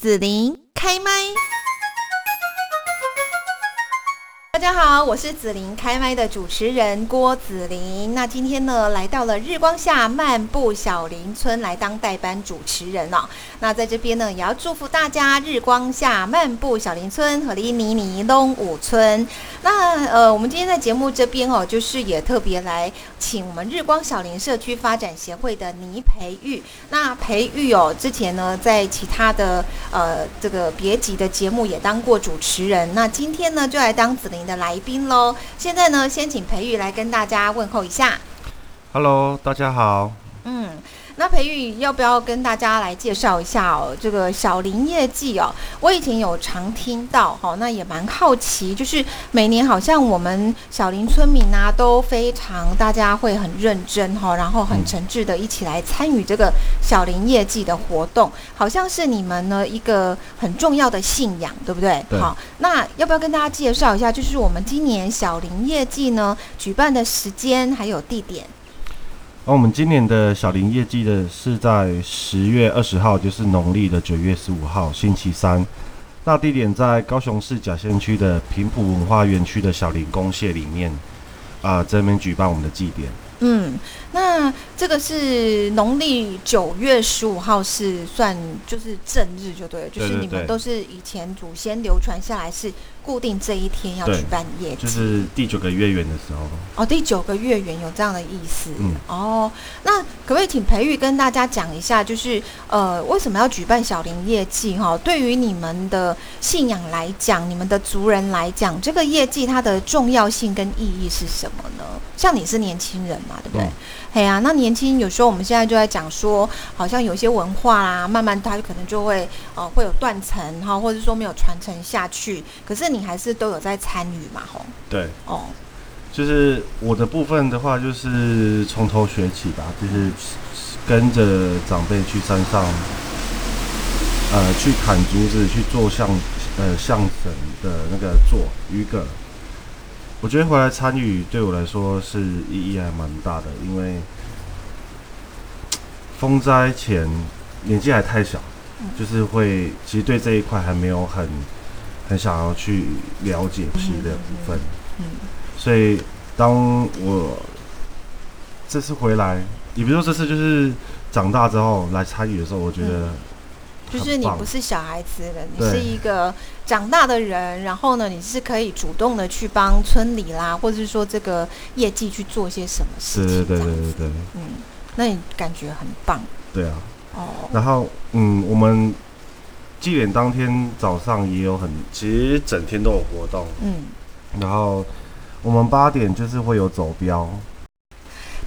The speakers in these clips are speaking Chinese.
紫琳开麦。大家好，我是紫琳开麦的主持人郭紫琳。那今天呢，来到了日光下漫步小林村来当代班主持人哦。那在这边呢，也要祝福大家日光下漫步小林村和离尼尼东武村。那呃，我们今天在节目这边哦，就是也特别来请我们日光小林社区发展协会的倪培玉。那培玉哦，之前呢在其他的呃这个别集的节目也当过主持人。那今天呢，就来当紫琳。的来宾喽，现在呢，先请培育来跟大家问候一下。Hello，大家好。嗯。那培育要不要跟大家来介绍一下哦？这个小林业绩哦，我以前有常听到哈，那也蛮好奇，就是每年好像我们小林村民啊都非常大家会很认真哈，然后很诚挚的一起来参与这个小林业绩的活动，好像是你们呢一个很重要的信仰，对不对？好，那要不要跟大家介绍一下，就是我们今年小林业绩呢举办的时间还有地点？那我们今年的小林业绩的是在十月二十号，就是农历的九月十五号星期三。那地点在高雄市甲县区的平埔文化园区的小林公蟹里面，啊，这边举办我们的祭典。嗯，那这个是农历九月十五号是算就是正日就对了，就是你们都是以前祖先流传下来是。固定这一天要举办业绩，就是第九个月圆的时候。哦，第九个月圆有这样的意思。嗯，哦，那可不可以请培育跟大家讲一下，就是呃，为什么要举办小林业绩？哈，对于你们的信仰来讲，你们的族人来讲，这个业绩它的重要性跟意义是什么呢？像你是年轻人嘛，对不对？哎呀，那年轻有时候我们现在就在讲说，好像有些文化啦，慢慢它可能就会呃会有断层哈，或者说没有传承下去。可是你。还是都有在参与嘛？吼，对，哦，就是我的部分的话，就是从头学起吧，就是跟着长辈去山上，呃，去砍竹子，去做象，呃，象神的那个做鱼饵。我觉得回来参与对我来说是意义还蛮大的，因为风灾前年纪还太小，就是会其实对这一块还没有很。很想要去了解皮的部分，嗯，所以当我这次回来，你比如说这次就是长大之后来参与的时候，我觉得就是你不是小孩子了，你是一个长大的人，然后呢，你是可以主动的去帮村里啦，或者是说这个业绩去做些什么事情，对对对对对，嗯，那你感觉很棒，对啊，哦，然后嗯，我们。祭典当天早上也有很，其实整天都有活动。嗯，然后我们八点就是会有走标。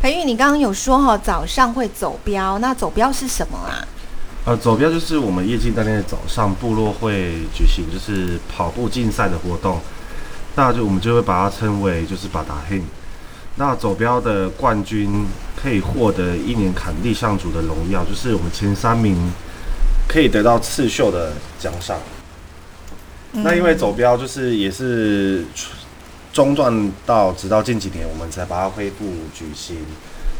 培玉，你刚刚有说哈，早上会走标，那走标是什么啊？呃，走标就是我们业绩当天的早上，部落会举行就是跑步竞赛的活动，那就我们就会把它称为就是把达黑。那走标的冠军可以获得一年坎地象主的荣耀，就是我们前三名。可以得到刺绣的奖赏。那因为走标就是也是中断到直到近几年，我们才把它恢复举行。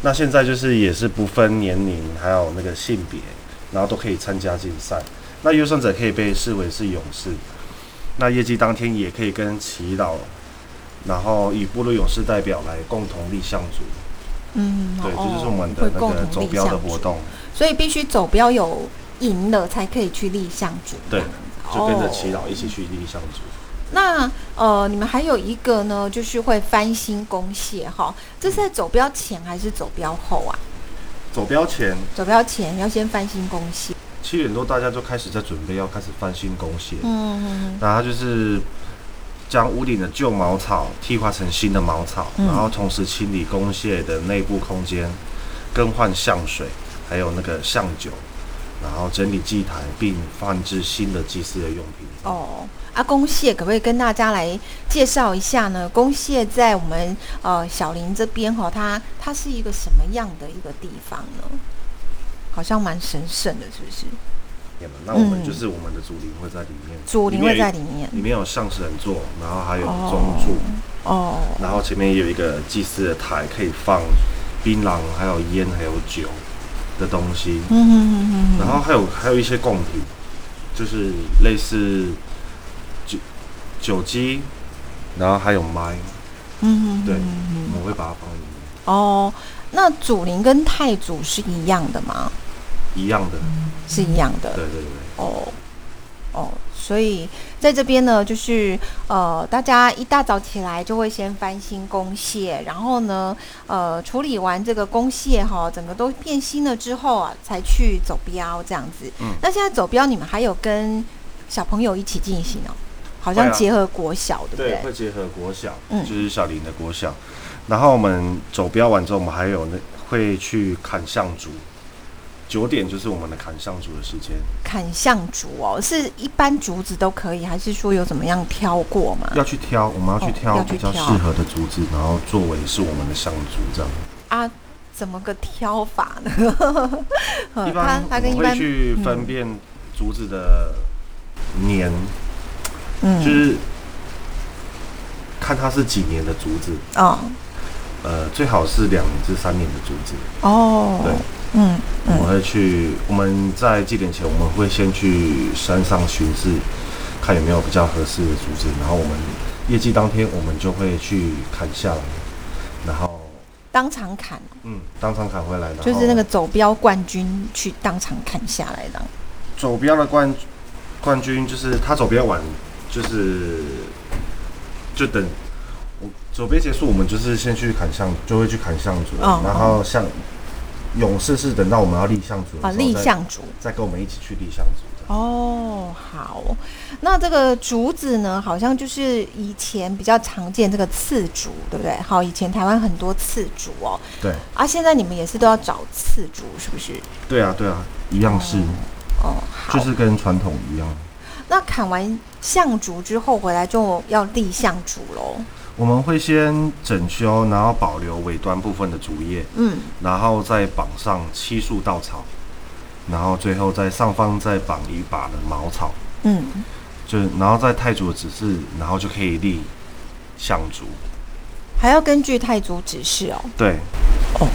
那现在就是也是不分年龄，还有那个性别，然后都可以参加竞赛。那优胜者可以被视为是勇士。那业绩当天也可以跟祈祷，然后以部落勇士代表来共同立项组。嗯，对，这就是我们的那个走标的活动。所以必须走标有。赢了才可以去立项组，对，就跟着祈祷一起去立项组。那呃，你们还有一个呢，就是会翻新公蟹哈，这是在走标前还是走标后啊？走标前，走标前要先翻新公蟹。七点多大家就开始在准备要开始翻新公蟹，嗯嗯，然后就是将屋顶的旧茅草替换成新的茅草，然后同时清理公蟹的内部空间，更换象水，还有那个象酒。然后整理祭台，并放置新的祭祀的用品。哦，阿公蟹可不可以跟大家来介绍一下呢？公蟹在我们呃小林这边哈，它它是一个什么样的一个地方呢？好像蛮神圣的，是不是？那我们就是我们的祖灵会在里面，祖灵会在里面，里面有上神座，然后还有中柱哦，然后前面有一个祭祀的台，可以放槟榔、还有烟、还有酒。的东西，嗯哼哼哼，然后还有还有一些贡品，就是类似酒酒鸡，然后还有麦，嗯对，嗯我们会把它放里面，哦，那祖灵跟太祖是一样的吗？一样的，是一样的。对对对。哦哦，所以在这边呢，就是呃，大家一大早起来就会先翻新公蟹，然后呢，呃，处理完这个公蟹哈，整个都变新了之后啊，才去走标这样子。嗯那现在走标，你们还有跟小朋友一起进行哦？好像结合国小，对不对，对？会结合国小，嗯就是小林的国小。然后我们走标完之后，我们还有那会去砍象竹，九点就是我们的砍象竹的时间。砍象竹哦，是一般竹子都可以，还是说有怎么样挑过吗？要去挑，我们要去哦挑比较适合的竹子，然后作为是我们的象竹这样。啊，怎么个挑法呢？呃 一般它它我们跟一般会去分辨竹子的年，嗯就是看它是几年的竹子，哦呃，最好是两至三年的竹子。哦，对，嗯嗯。我们会去，我们在祭典前，我们会先去山上巡视，看有没有比较合适的竹子，然后我们业绩当天，我们就会去砍下来，然后当场砍，嗯，当场砍回来，然后就是那个走标冠军去当场砍下来的。走标的冠冠军，就是他走标完，就是就等我走标结束，我们就是先去砍橡，就会去砍橡竹，哦。然后像勇士是等到我们要立象竹啊，立象竹。再跟我们一起去立象竹这样。哦，好，那这个竹子呢，好像就是以前比较常见这个刺竹，对不对？好，以前台湾很多刺竹哦，对啊，现在你们也是都要找刺竹，是不是？对啊，对啊，一样是。哦，好，就是跟传统一样，那砍完象竹之后回来就要立象竹喽。我们会先整修，然后保留尾端部分的竹叶，嗯，然后再绑上七束稻草，然后最后在上方再绑一把的茅草，嗯，就然后在太祖的指示，然后就可以立象竹。还要根据太祖指示哦。对，哦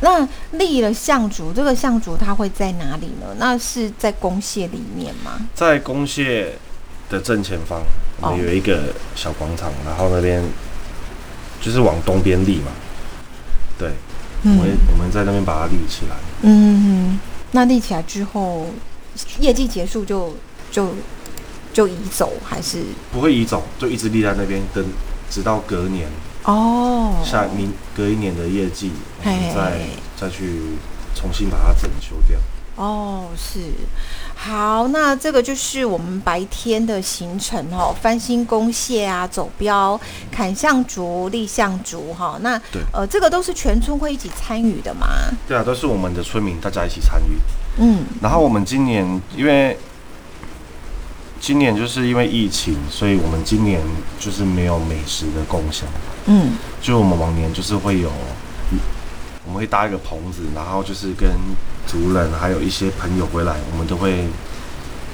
那立了象竹，这个象竹它会在哪里呢？那是在公蟹里面吗？在公蟹的正前方，我们哦有一个小广场，然后那边就是往东边立嘛。对，我们我们在那边把它立起来。嗯，那立起来之后，业绩结束就就就移走，还是不会移走，就一直立在那边，等直到隔年哦？下明隔一年的业绩，我们嘿再再去重新把它整修掉。哦，是好，那这个就是我们白天的行程哦，翻新公蟹啊，走标、砍象竹、立象竹哈。那对呃，这个都是全村会一起参与的嘛？对啊，都是我们的村民大家一起参与。嗯然后我们今年因为今年就是因为疫情，所以我们今年就是没有美食的共享，嗯就我们往年就是会有，我们会搭一个棚子，然后就是跟族人还有一些朋友回来，我们都会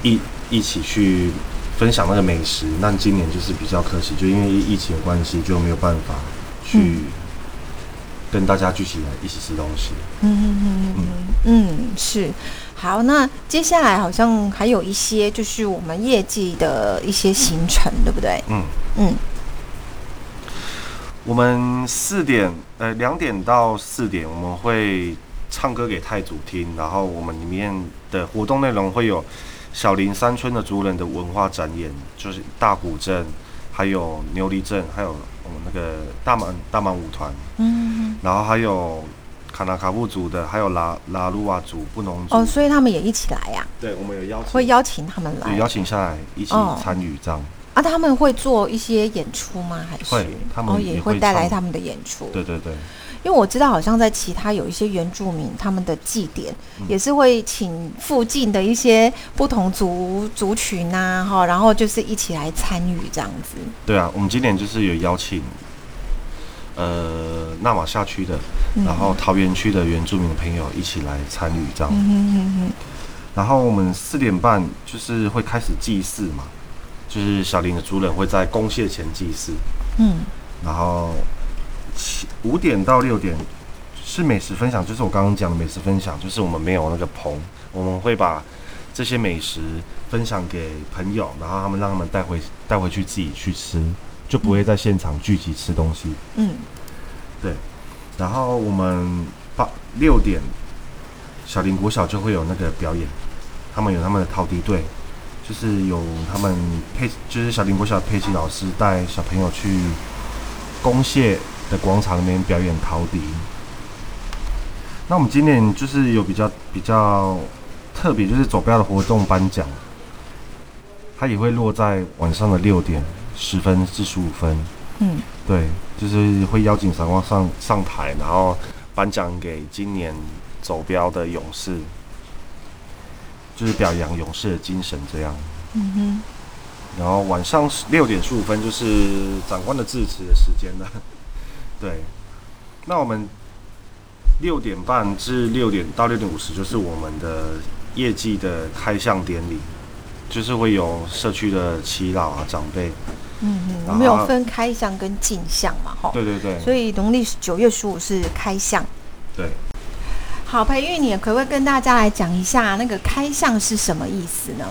一一起去分享那个美食。那今年就是比较可惜，就因为疫情的关系，就没有办法去嗯跟大家聚起来一起吃东西。嗯嗯嗯嗯嗯，是。好，那接下来好像还有一些就是我们业绩的一些行程，对不对？嗯。嗯我们四点，呃，两点到四点，我们会唱歌给太祖听，然后我们里面的活动内容会有小林山村的族人的文化展演，就是大古镇，还有牛犁镇，还有我们那个大满大满舞团，嗯然后还有卡纳卡布族的，还有拉拉鲁瓦族、布农族，哦，所以他们也一起来呀、对，我们有邀请，会邀请他们来。对邀请下来一起哦参与这样，啊？他们会做一些演出吗？还是会他们哦也会带来他们的演出？对对对。因为我知道好像在其他有一些原住民，他们的祭典嗯也是会请附近的一些不同族族群呐、哈，然后就是一起来参与这样子。对啊，我们今年就是有邀请，呃，纳瓦夏区的，嗯然后桃园区的原住民的朋友一起来参与这样。嗯哼哼哼，然后我们四点半就是会开始祭祀嘛，就是小林的主人会在公蟹前祭祀，嗯然后七五点到六点是美食分享，就是我刚刚讲的美食分享，就是我们没有那个棚，我们会把这些美食分享给朋友，然后他们让他们带回带回去自己去吃，就不会在现场聚集吃东西。嗯，对。然后我们八六点，小林国小就会有那个表演，他们有他们的陶笛队，就是有他们佩，就是小林国小佩奇老师带小朋友去公蟹的广场里面表演陶笛。那我们今年就是有比较比较特别，就是走标的活动颁奖，它也会落在晚上的六点十分至十五分。嗯，对，就是会邀请闪光上上台，然后颁奖给今年走标的勇士，就是表扬勇士的精神这样。嗯哼，然后晚上六点十五分就是长官的致辞的时间了。对，那我们六点半至六点到六点五十就是我们的业绩的开项典礼，就是会有社区的耆老啊长辈。嗯嗯，我们有分开项跟进项嘛，哈。对对对。所以农历九月十五是开项。对。好，培育，你可不可以跟大家来讲一下那个开项是什么意思呢？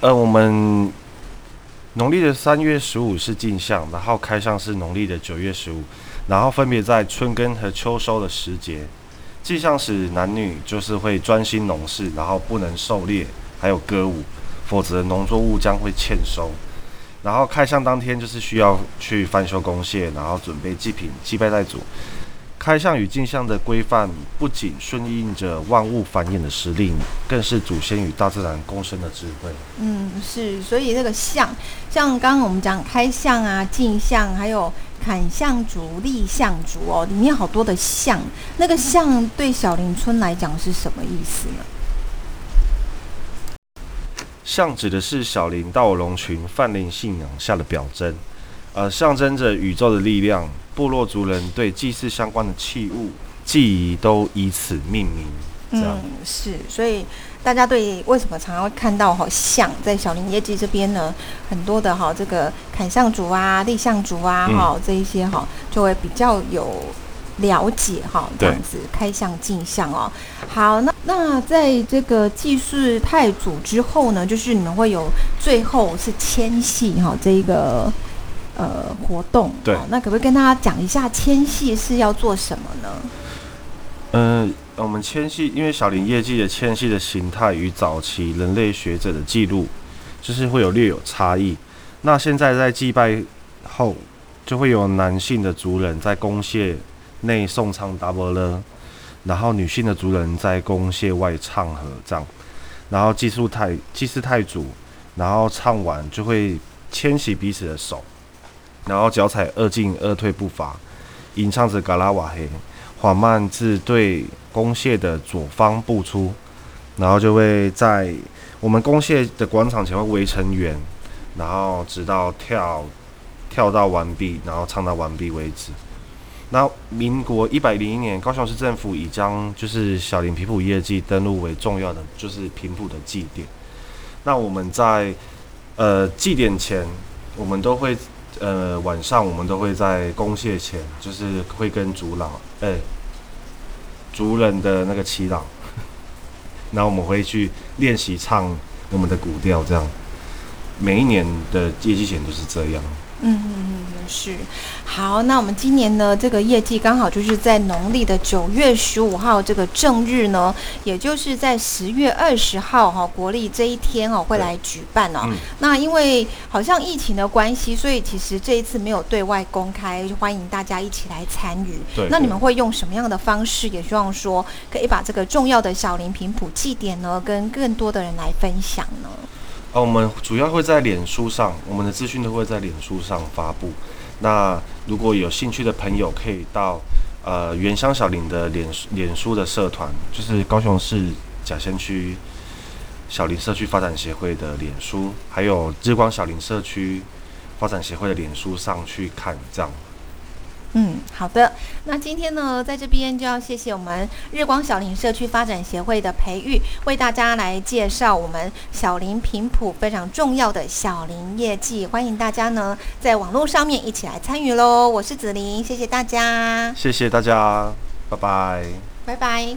呃，我们农历的三月十五是进项，然后开项是农历的九月十五，然后分别在春耕和秋收的时节。进项时男女就是会专心农事，然后不能狩猎，还有歌舞，否则农作物将会欠收。然后开箱当天就是需要去翻修公蟹，然后准备祭品祭拜在主。开相与镜像的规范不仅顺应着万物繁衍的时令，更是祖先与大自然共生的智慧。嗯，是，所以那个象，像刚刚我们讲开象啊、镜像，还有砍象竹、立象竹哦，里面好多的象。那个象对小林村来讲是什么意思呢？象指的是小林道龙群泛灵信仰下的表征，呃，象征着宇宙的力量。部落族人对祭祀相关的器物、祭仪都以此命名。嗯，是，所以大家对为什么常常会看到哈像在小林业绩这边呢？很多的哈这个砍象族啊、立象族啊哈这一些哈就会比较有了解哈这样子开象进象哦。好，那那在这个祭祀太祖之后呢，就是你们会有最后是迁徙哈这一个呃活动。对，那可不可以跟大家讲一下迁徙是要做什么呢？嗯，我们迁徙，因为小林业绩的迁徙的形态与早期人类学者的记录，就是会有略有差异。那现在在祭拜后，就会有男性的族人在公谢内颂唱达波勒。然后女性的族人在公谢外唱合唱，然后祭祀太祭祀太祖，然后唱完就会牵起彼此的手，然后脚踩二进二退步伐，吟唱着嘎拉瓦黑，缓慢自对公蟹的左方步出，然后就会在我们公蟹的广场前会围成圆，然后直到跳跳到完毕，然后唱到完毕为止。那民国一百零一年，高雄市政府已将就是小林平埔业绩登录为重要的就是平埔的祭典。那我们在呃祭典前，我们都会呃晚上我们都会在公谢前，就是会跟族老哎族人的那个祈祷，然后我们会去练习唱我们的古调，这样每一年的业绩前都是这样。嗯嗯嗯，是好。那我们今年呢，这个业绩刚好就是在农历的九月十五号这个正日呢，也就是在十月二十号哈，国历这一天哦，会来举办哦。那因为好像疫情的关系，所以其实这一次没有对外公开，欢迎大家一起来参与。对。那你们会用什么样的方式？也希望说可以把这个重要的小林平谱祭典呢，跟更多的人来分享呢？哦，我们主要会在脸书上，我们的资讯都会在脸书上发布。那如果有兴趣的朋友，可以到呃原乡小林的脸脸书的社团，就是高雄市甲仙区小林社区发展协会的脸书，还有日光小林社区发展协会的脸书上去看这样。嗯，好的。那今天呢，在这边就要谢谢我们日光小林社区发展协会的培育，为大家来介绍我们小林频谱非常重要的小林业绩。欢迎大家呢，在网络上面一起来参与喽。我是子林，谢谢大家，谢谢大家，拜拜，拜拜。